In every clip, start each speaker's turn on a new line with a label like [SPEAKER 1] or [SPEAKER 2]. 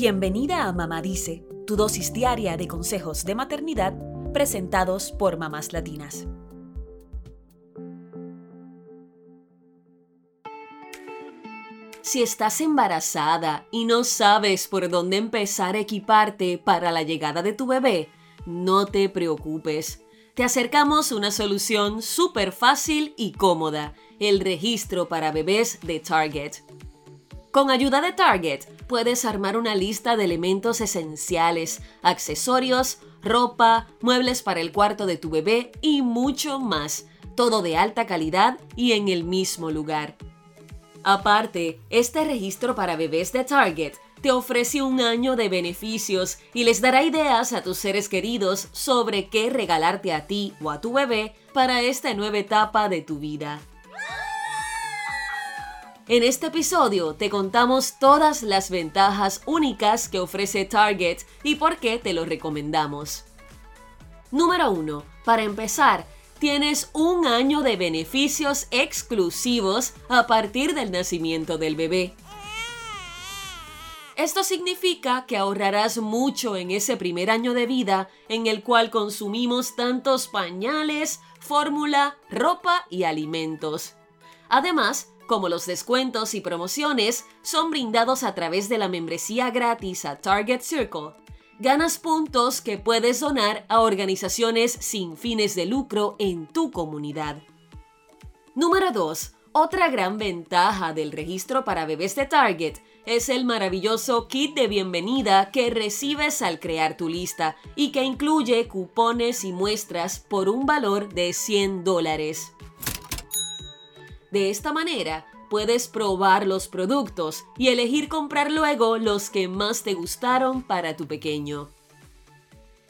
[SPEAKER 1] Bienvenida a Mamá Dice, tu dosis diaria de consejos de maternidad presentados por mamás latinas. Si estás embarazada y no sabes por dónde empezar a equiparte para la llegada de tu bebé, no te preocupes. Te acercamos una solución súper fácil y cómoda, el registro para bebés de Target. Con ayuda de Target, puedes armar una lista de elementos esenciales, accesorios, ropa, muebles para el cuarto de tu bebé y mucho más, todo de alta calidad y en el mismo lugar. Aparte, este registro para bebés de Target te ofrece un año de beneficios y les dará ideas a tus seres queridos sobre qué regalarte a ti o a tu bebé para esta nueva etapa de tu vida. En este episodio te contamos todas las ventajas únicas que ofrece Target y por qué te lo recomendamos. Número 1. Para empezar, tienes un año de beneficios exclusivos a partir del nacimiento del bebé. Esto significa que ahorrarás mucho en ese primer año de vida en el cual consumimos tantos pañales, fórmula, ropa y alimentos. Además, como los descuentos y promociones son brindados a través de la membresía gratis a Target Circle, ganas puntos que puedes donar a organizaciones sin fines de lucro en tu comunidad. Número 2. Otra gran ventaja del registro para bebés de Target es el maravilloso kit de bienvenida que recibes al crear tu lista y que incluye cupones y muestras por un valor de 100 dólares. De esta manera, puedes probar los productos y elegir comprar luego los que más te gustaron para tu pequeño.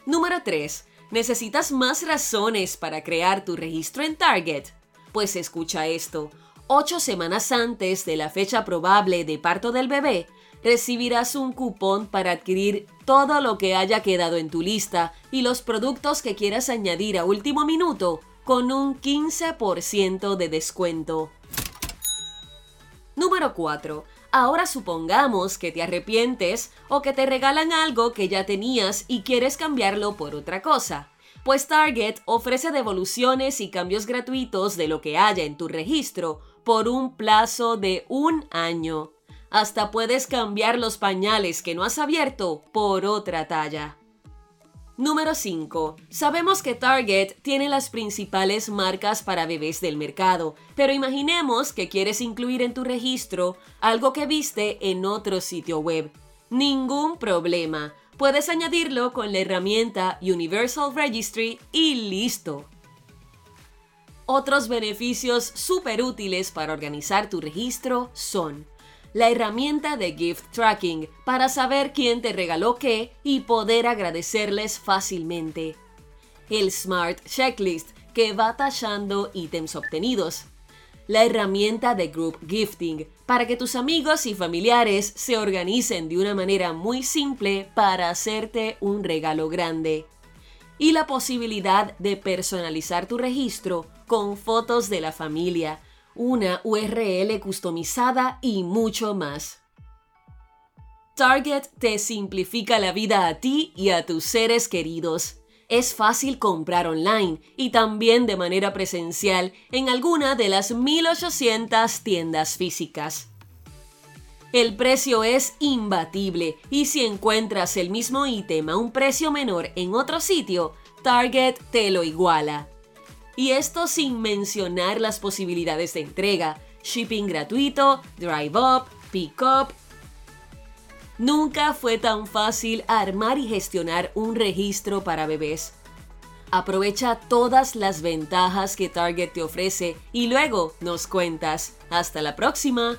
[SPEAKER 1] Número 3. ¿Necesitas más razones para crear tu registro en Target? Pues escucha esto. Ocho semanas antes de la fecha probable de parto del bebé, recibirás un cupón para adquirir todo lo que haya quedado en tu lista y los productos que quieras añadir a último minuto con un 15% de descuento. Número 4. Ahora supongamos que te arrepientes o que te regalan algo que ya tenías y quieres cambiarlo por otra cosa. Pues Target ofrece devoluciones y cambios gratuitos de lo que haya en tu registro por un plazo de un año. Hasta puedes cambiar los pañales que no has abierto por otra talla. Número 5. Sabemos que Target tiene las principales marcas para bebés del mercado, pero imaginemos que quieres incluir en tu registro algo que viste en otro sitio web. Ningún problema. Puedes añadirlo con la herramienta Universal Registry y listo. Otros beneficios súper útiles para organizar tu registro son la herramienta de gift tracking para saber quién te regaló qué y poder agradecerles fácilmente. El Smart Checklist que va tachando ítems obtenidos. La herramienta de Group Gifting para que tus amigos y familiares se organicen de una manera muy simple para hacerte un regalo grande. Y la posibilidad de personalizar tu registro con fotos de la familia, una URL customizada y mucho más. Target te simplifica la vida a ti y a tus seres queridos. Es fácil comprar online y también de manera presencial en alguna de las 1800 tiendas físicas. El precio es imbatible y si encuentras el mismo ítem a un precio menor en otro sitio, Target te lo iguala. Y esto sin mencionar las posibilidades de entrega, shipping gratuito, drive up, pick up. Nunca fue tan fácil armar y gestionar un registro para bebés. Aprovecha todas las ventajas que Target te ofrece y luego nos cuentas. Hasta la próxima.